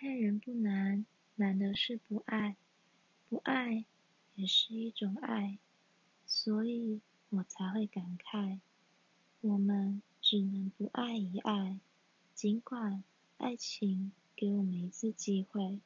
爱人不难难的是不爱。不爱也是一种爱所以我才会感慨我们只能不爱一爱尽管爱情给我们一次机会